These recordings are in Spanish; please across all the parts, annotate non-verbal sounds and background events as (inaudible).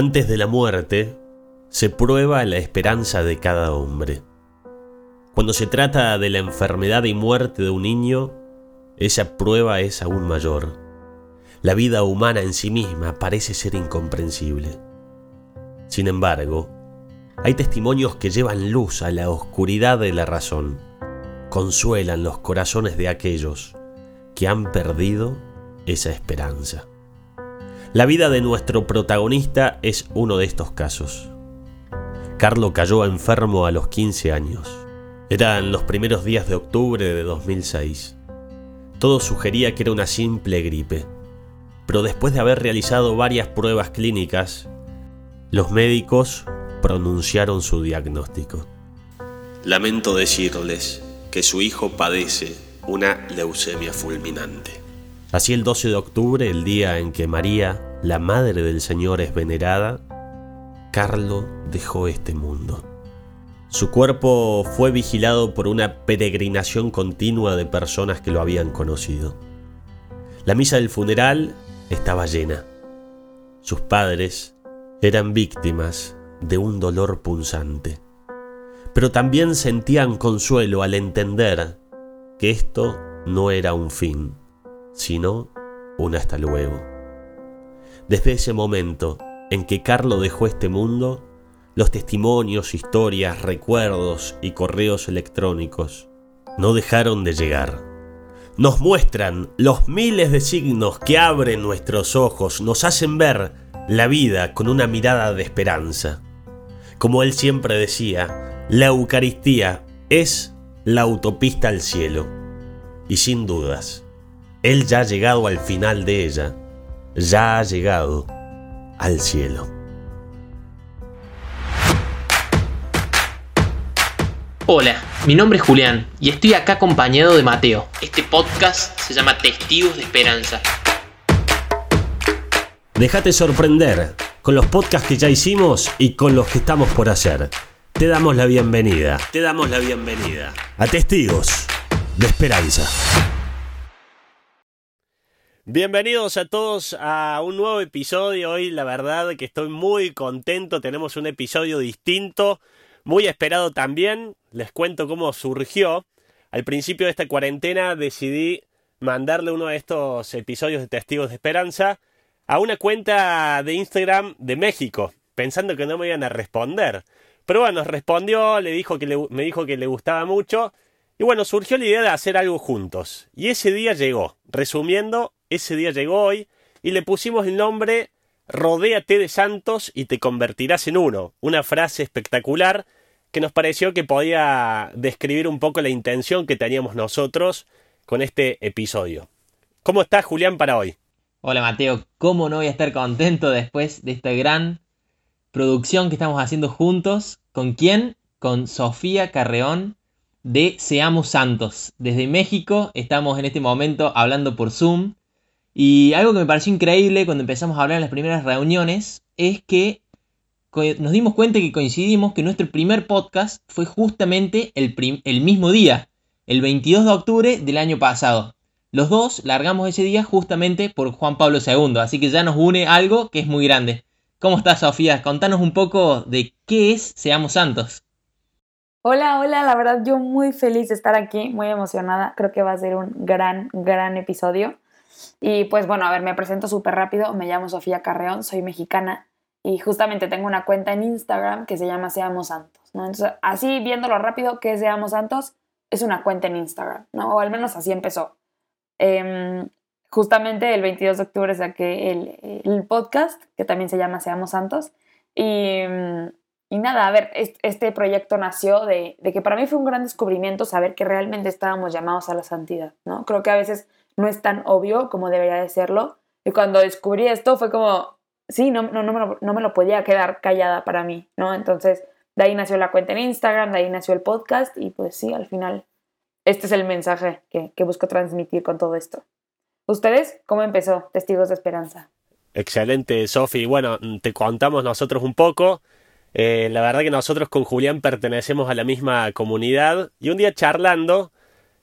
Antes de la muerte, se prueba la esperanza de cada hombre. Cuando se trata de la enfermedad y muerte de un niño, esa prueba es aún mayor. La vida humana en sí misma parece ser incomprensible. Sin embargo, hay testimonios que llevan luz a la oscuridad de la razón, consuelan los corazones de aquellos que han perdido esa esperanza. La vida de nuestro protagonista es uno de estos casos. Carlo cayó enfermo a los 15 años. Eran los primeros días de octubre de 2006. Todo sugería que era una simple gripe, pero después de haber realizado varias pruebas clínicas, los médicos pronunciaron su diagnóstico. Lamento decirles que su hijo padece una leucemia fulminante. Así el 12 de octubre, el día en que María, la Madre del Señor, es venerada, Carlo dejó este mundo. Su cuerpo fue vigilado por una peregrinación continua de personas que lo habían conocido. La misa del funeral estaba llena. Sus padres eran víctimas de un dolor punzante, pero también sentían consuelo al entender que esto no era un fin, sino un hasta luego. Desde ese momento en que Carlo dejó este mundo, los testimonios, historias, recuerdos y correos electrónicos no dejaron de llegar. Nos muestran los miles de signos que abren nuestros ojos, nos hacen ver la vida con una mirada de esperanza. Como él siempre decía, la Eucaristía es la autopista al cielo. Y sin dudas, él ya ha llegado al final de ella, ya ha llegado al cielo. Hola, mi nombre es Julián y estoy acá acompañado de Mateo. Este podcast se llama Testigos de Esperanza. Déjate sorprender con los podcasts que ya hicimos y con los que estamos por hacer. Te damos la bienvenida. Te damos la bienvenida a Testigos de Esperanza. Bienvenidos a todos a un nuevo episodio. Hoy la verdad que estoy muy contento. Tenemos un episodio distinto muy esperado también, les cuento cómo surgió. Al principio de esta cuarentena decidí mandarle uno de estos episodios de Testigos de Esperanza a una cuenta de Instagram de México, pensando que no me iban a responder. Pero bueno, respondió, le dijo que me dijo que le gustaba mucho. Y bueno, surgió la idea de hacer algo juntos. Y ese día llegó. Resumiendo, ese día llegó hoy y le pusimos el nombre Rodéate de santos y te convertirás en uno. Una frase espectacular que nos pareció que podía describir un poco la intención que teníamos nosotros con este episodio. ¿Cómo estás, Julián, para hoy? Hola, Mateo. ¿Cómo no voy a estar contento después de esta gran producción que estamos haciendo juntos? ¿Con quién? Con Sofía Carreón de Seamos Santos. Desde México estamos en este momento hablando por Zoom y algo que me pareció increíble cuando empezamos a hablar en las primeras reuniones es que nos dimos cuenta que coincidimos que nuestro primer podcast fue justamente el, mismo día, el 22 de octubre del año pasado. Los dos largamos ese día justamente por Juan Pablo II, así que ya nos une algo que es muy grande. ¿Cómo estás, Sofía? Contanos un poco de qué es Seamos Santos. Hola, hola, la verdad yo muy feliz de estar aquí, muy emocionada. Creo que va a ser un gran, gran episodio. Y pues bueno, a ver, me presento súper rápido. Me llamo Sofía Carreón, soy mexicana y justamente tengo una cuenta en Instagram que se llama Seamos Santos, ¿no? Entonces, así viéndolo rápido, ¿qué es Seamos Santos? Es una cuenta en Instagram, ¿no? O al menos así empezó. Em, justamente el 22 de octubre saqué el, el, podcast, que también se llama Seamos Santos. Y, y nada, a ver, este proyecto nació de, de que para mí fue un gran descubrimiento saber que realmente estábamos llamados a la santidad, ¿no? Creo que a veces no es tan obvio como debería de serlo. Y cuando descubrí esto fue como, sí, no, no, no, me lo, no me lo podía quedar callada para mí, ¿no? Entonces, de ahí nació la cuenta en Instagram, de ahí nació el podcast y pues sí, al final, este es el mensaje que, que busco transmitir con todo esto. ¿Ustedes cómo empezó Testigos de Esperanza? Excelente, Sofi. Bueno, te contamos nosotros un poco. Eh, la verdad que nosotros con Julián pertenecemos a la misma comunidad y un día charlando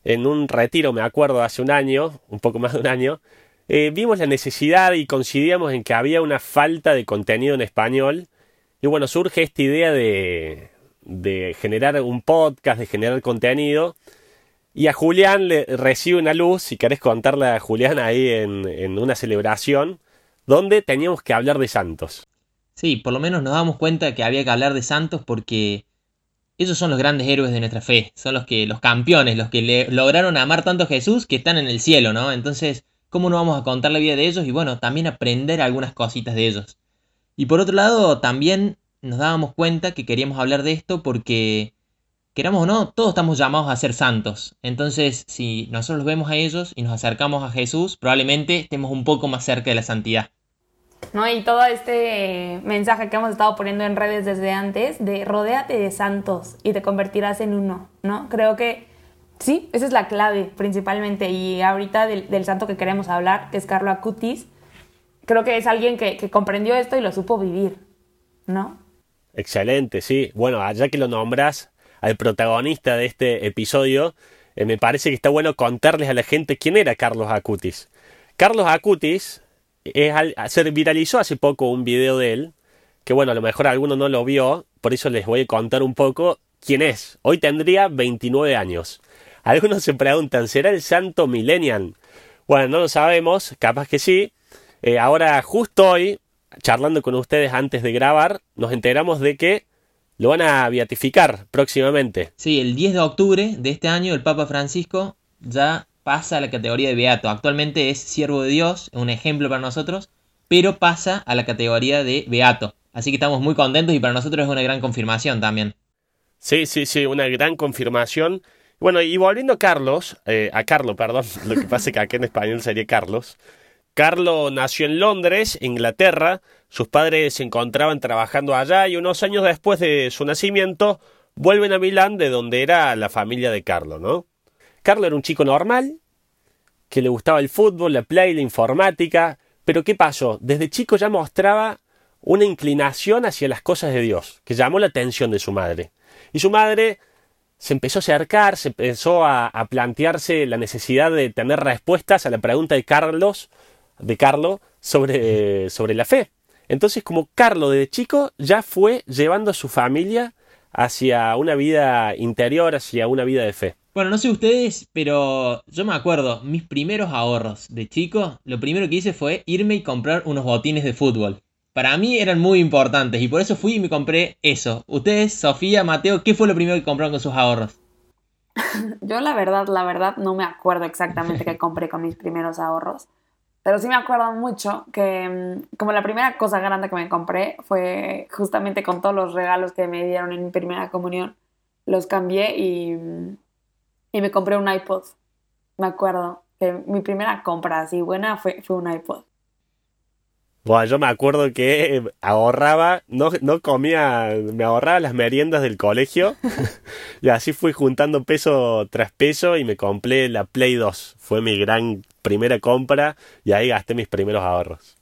en un retiro, me acuerdo, hace un año, un poco más de un año, eh, vimos la necesidad y coincidíamos en que había una falta de contenido en español. Y bueno, surge esta idea de, de generar un podcast, de generar contenido. Y a Julián le recibe una luz, si querés contarle a Julián ahí en, en una celebración, donde teníamos que hablar de santos. Sí, por lo menos nos damos cuenta que había que hablar de santos porque ellos son los grandes héroes de nuestra fe, son los que los campeones, los que lograron amar tanto a Jesús que están en el cielo, ¿no? Entonces, ¿cómo no vamos a contar la vida de ellos y bueno, también aprender algunas cositas de ellos? Y por otro lado, también nos dábamos cuenta que queríamos hablar de esto porque queramos o no, todos estamos llamados a ser santos. Entonces, si nosotros los vemos a ellos y nos acercamos a Jesús, probablemente estemos un poco más cerca de la santidad. ¿No? Y todo este mensaje que hemos estado poniendo en redes desde antes de rodéate de santos y te convertirás en uno, ¿no? Creo que sí, esa es la clave principalmente. Y ahorita del, santo que queremos hablar, que es Carlo Acutis, creo que es alguien que, comprendió esto y lo supo vivir, ¿no? Excelente, sí. Bueno, ya que lo nombras al protagonista de este episodio, eh, me parece que está bueno contarles a la gente quién era Carlos Acutis. Carlos Acutis se viralizó hace poco un video de él, que bueno, a lo mejor alguno no lo vio, por eso les voy a contar un poco quién es. Hoy tendría 29 años. (laughs) Algunos se preguntan, ¿será el santo millennial? Bueno, no lo sabemos, capaz que sí. Eh, ahora, justo hoy, charlando con ustedes antes de grabar, nos enteramos de que lo van a beatificar próximamente. Sí, el 10 de octubre de este año el Papa Francisco ya pasa a la categoría de beato. Actualmente es siervo de Dios, un ejemplo para nosotros, pero pasa a la categoría de beato. Así que estamos muy contentos y para nosotros es una gran confirmación también. Sí, sí, sí, una gran confirmación. Bueno, y volviendo a Carlos, eh, a Carlos, perdón, (laughs) lo que pasa es que aquí en español sería Carlos. Carlos nació en Londres, Inglaterra, sus padres se encontraban trabajando allá y unos años después de su nacimiento vuelven a Milán, de donde era la familia de Carlos, ¿no? Carlos era un chico normal, que le gustaba el fútbol, la play, la informática, pero ¿qué pasó? Desde chico ya mostraba una inclinación hacia las cosas de Dios, que llamó la atención de su madre. Y su madre se empezó a acercar, se empezó a, plantearse la necesidad de tener respuestas a la pregunta de Carlos, de Carlos, sobre, sobre la fe. Entonces, como Carlos desde chico ya fue llevando a su familia hacia una vida interior, hacia una vida de fe. Bueno, no sé ustedes, pero yo me acuerdo, mis primeros ahorros de chico, lo primero que hice fue irme y comprar unos botines de fútbol. Para mí eran muy importantes y por eso fui y me compré eso. Ustedes, Sofía, Mateo, ¿qué fue lo primero que compraron con sus ahorros? (laughs) Yo la verdad, la verdad, no me acuerdo exactamente qué compré con mis primeros ahorros. Pero sí me acuerdo mucho que mm, como la primera cosa grande que me compré fue justamente con todos los regalos que me dieron en mi primera comunión. Los cambié y mm, y me compré un iPod. Me acuerdo que mi primera compra así buena fue, fue un iPod. Bueno, yo me acuerdo que ahorraba, no, no comía, me ahorraba las meriendas del colegio (laughs) y así fui juntando peso tras peso y me compré la Play 2. Fue mi gran primera compra y ahí gasté mis primeros ahorros.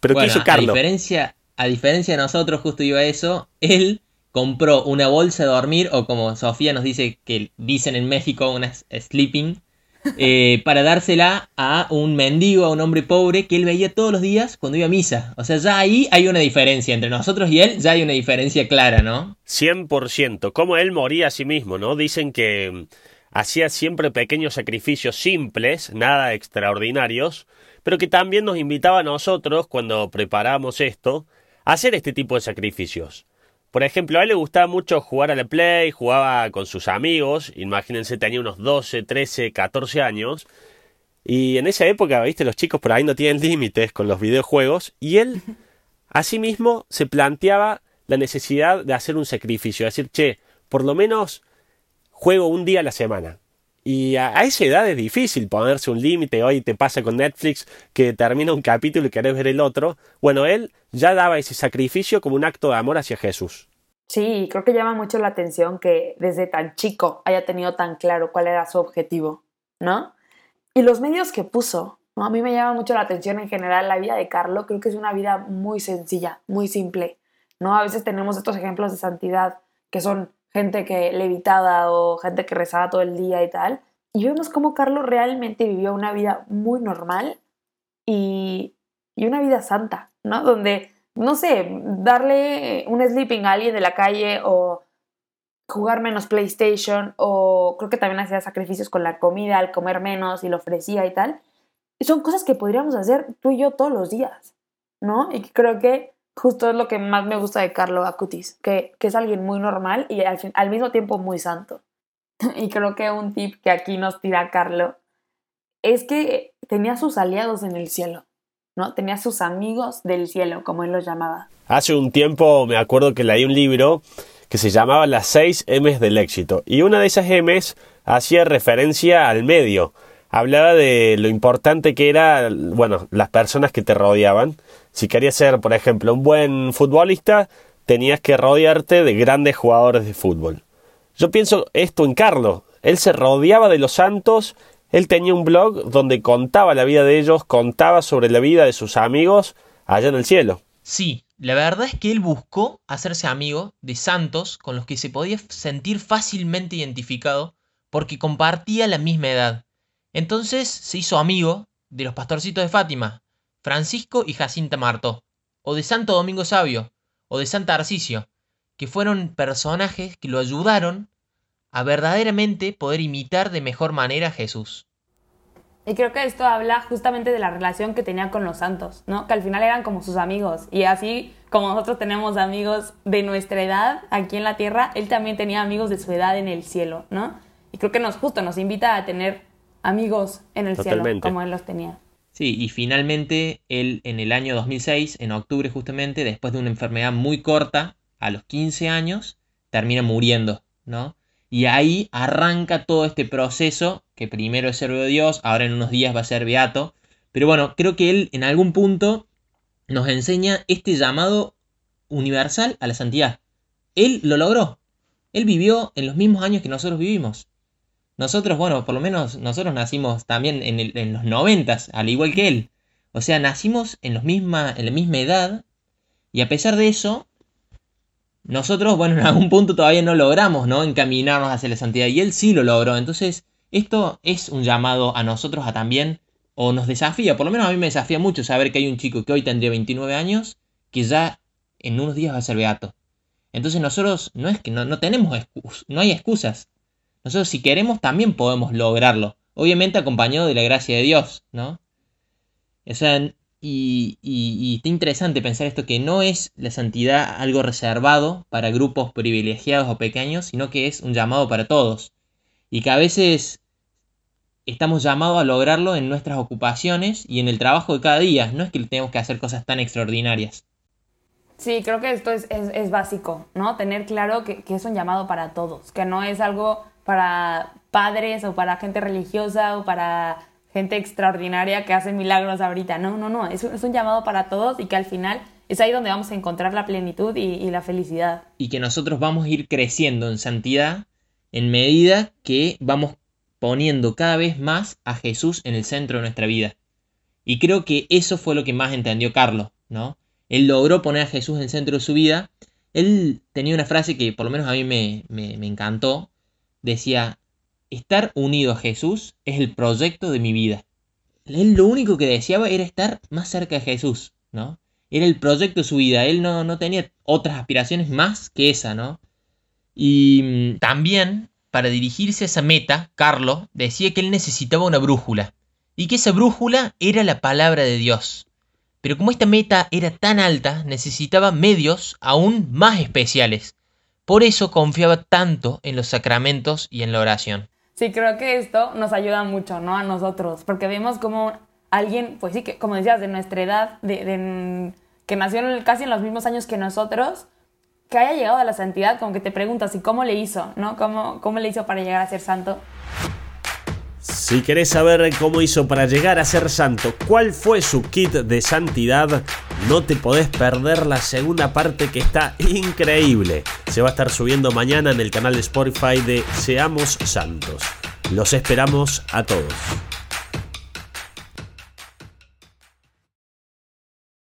Pero ¿qué hizo Carlos? A diferencia, a diferencia de nosotros, justo iba a eso, él compró una bolsa de dormir, o como Sofía nos dice que dicen en México, una sleeping, (laughs) eh, para dársela a un mendigo, a un hombre pobre que él veía todos los días cuando iba a misa. O sea, ya ahí hay una diferencia entre nosotros y él, ya hay una diferencia clara, ¿no? 100%. Como él moría a sí mismo, ¿no? Dicen que mm, hacía siempre pequeños sacrificios simples, nada extraordinarios, pero que también nos invitaba a nosotros, cuando preparamos esto, a hacer este tipo de sacrificios. Por ejemplo, a él le gustaba mucho jugar a la Play, jugaba con sus amigos, imagínense, tenía unos 12, 13, 14 años. Y en esa época, viste, los chicos por ahí no tienen límites con los videojuegos. Y él, (laughs) asimismo, se planteaba la necesidad de hacer un sacrificio, decir, che, por lo menos juego un día a la semana. Y a, esa edad es difícil ponerse un límite. Hoy te pasa con Netflix que termina un capítulo y querés ver el otro. Bueno, él ya daba ese sacrificio como un acto de amor hacia Jesús. Sí, creo que llama mucho la atención que desde tan chico haya tenido tan claro cuál era su objetivo, ¿no? Y los medios que puso, ¿no? A mí me llama mucho la atención en general la vida de Carlo. Creo que es una vida muy sencilla, muy simple, ¿no? A veces tenemos estos ejemplos de santidad que son gente que levitaba o gente que rezaba todo el día y tal. Y vemos cómo Carlos realmente vivió una vida muy normal y, y una vida santa, ¿no? Donde, no sé, darle un sleeping a alguien de la calle o jugar menos PlayStation o creo que también hacía sacrificios con la comida al comer menos y lo ofrecía y tal. son cosas que podríamos hacer tú y yo todos los días, ¿no? Y creo que justo es lo que más me gusta de Carlo Acutis, que, que es alguien muy normal y al, mismo tiempo muy santo. (laughs) y creo que un tip que aquí nos tira Carlo es que tenía sus aliados en el cielo, ¿no? Tenía sus amigos del cielo, como él los llamaba. Hace un tiempo me acuerdo que leí un libro que se llamaba Las seis M's del éxito. Y una de esas M's hacía referencia al medio. Hablaba de lo importante que era, bueno, las personas que te rodeaban. Si querías ser, por ejemplo, un buen futbolista, tenías que rodearte de grandes jugadores de fútbol. Yo pienso esto en Carlos. Él se rodeaba de los santos, él tenía un blog donde contaba la vida de ellos, contaba sobre la vida de sus amigos allá en el cielo. Sí, la verdad es que él buscó hacerse amigo de santos con los que se podía sentir fácilmente identificado porque compartía la misma edad. Entonces se hizo amigo de los pastorcitos de Fátima, Francisco y Jacinta Martó, o de Santo Domingo Sabio, o de Santa Arcisio, que fueron personajes que lo ayudaron a verdaderamente poder imitar de mejor manera a Jesús. Y creo que esto habla justamente de la relación que tenía con los santos, ¿no? Que al final eran como sus amigos. Y así como nosotros tenemos amigos de nuestra edad aquí en la tierra, él también tenía amigos de su edad en el cielo, ¿no? Y creo que nos justo nos invita a tener amigos en el cielo como él los tenía. Sí, y finalmente él en el año 2006, en octubre justamente, después de una enfermedad muy corta, a los 15 años, termina muriendo, ¿no? Y ahí arranca todo este proceso, que primero es servo de Dios, ahora en unos días va a ser beato. Pero bueno, creo que él en algún punto nos enseña este llamado universal a la santidad. Él lo logró. Él vivió en los mismos años que nosotros vivimos. Nosotros, bueno, por lo menos nosotros nacimos también en, los noventas, al igual que él. O sea, nacimos en, los misma, en la misma edad y a pesar de eso, nosotros, bueno, en algún punto todavía no logramos, ¿no? Encaminarnos hacia la santidad y él sí lo logró. Entonces, esto es un llamado a nosotros a también, o nos desafía, por lo menos a mí me desafía mucho saber que hay un chico que hoy tendría 29 años, que ya en unos días va a ser beato. Entonces nosotros no es que no, no tenemos no hay excusas. Nosotros si queremos también podemos lograrlo. Obviamente acompañado de la gracia de Dios, ¿no? O sea, y, y, está interesante pensar esto que no es la santidad algo reservado para grupos privilegiados o pequeños, sino que es un llamado para todos. Y que a veces estamos llamados a lograrlo en nuestras ocupaciones y en el trabajo de cada día. No es que tenemos que hacer cosas tan extraordinarias. Sí, creo que esto es, es, básico, ¿no? Tener claro que, que, es un llamado para todos, que no es algo para padres o para gente religiosa o para gente extraordinaria que hace milagros ahorita. No, no, no, es, un llamado para todos y que al final es ahí donde vamos a encontrar la plenitud y, la felicidad. Y que nosotros vamos a ir creciendo en santidad en medida que vamos poniendo cada vez más a Jesús en el centro de nuestra vida. Y creo que eso fue lo que más entendió Carlos, ¿no? Él logró poner a Jesús en el centro de su vida. Él tenía una frase que por lo menos a mí me, me encantó. Decía, estar unido a Jesús es el proyecto de mi vida. Él lo único que deseaba era estar más cerca de Jesús, ¿no? Era el proyecto de su vida. Él no, no tenía otras aspiraciones más que esa, ¿no? Y mm, también, para dirigirse a esa meta, Carlos decía que él necesitaba una brújula. Y que esa brújula era la palabra de Dios. Pero como esta meta era tan alta, necesitaba medios aún más especiales. Por eso confiaba tanto en los sacramentos y en la oración. Sí, creo que esto nos ayuda mucho, ¿no? A nosotros, porque vemos como alguien, pues sí, que como decías, de nuestra edad, que nació casi en los mismos años que nosotros, que haya llegado a la santidad, como que te preguntas, ¿y cómo le hizo, no? ¿Cómo, cómo le hizo para llegar a ser santo? Si querés saber cómo hizo para llegar a ser santo, cuál fue su kit de santidad, no te podés perder la segunda parte que está increíble. Se va a estar subiendo mañana en el canal de Spotify de Seamos Santos. Los esperamos a todos.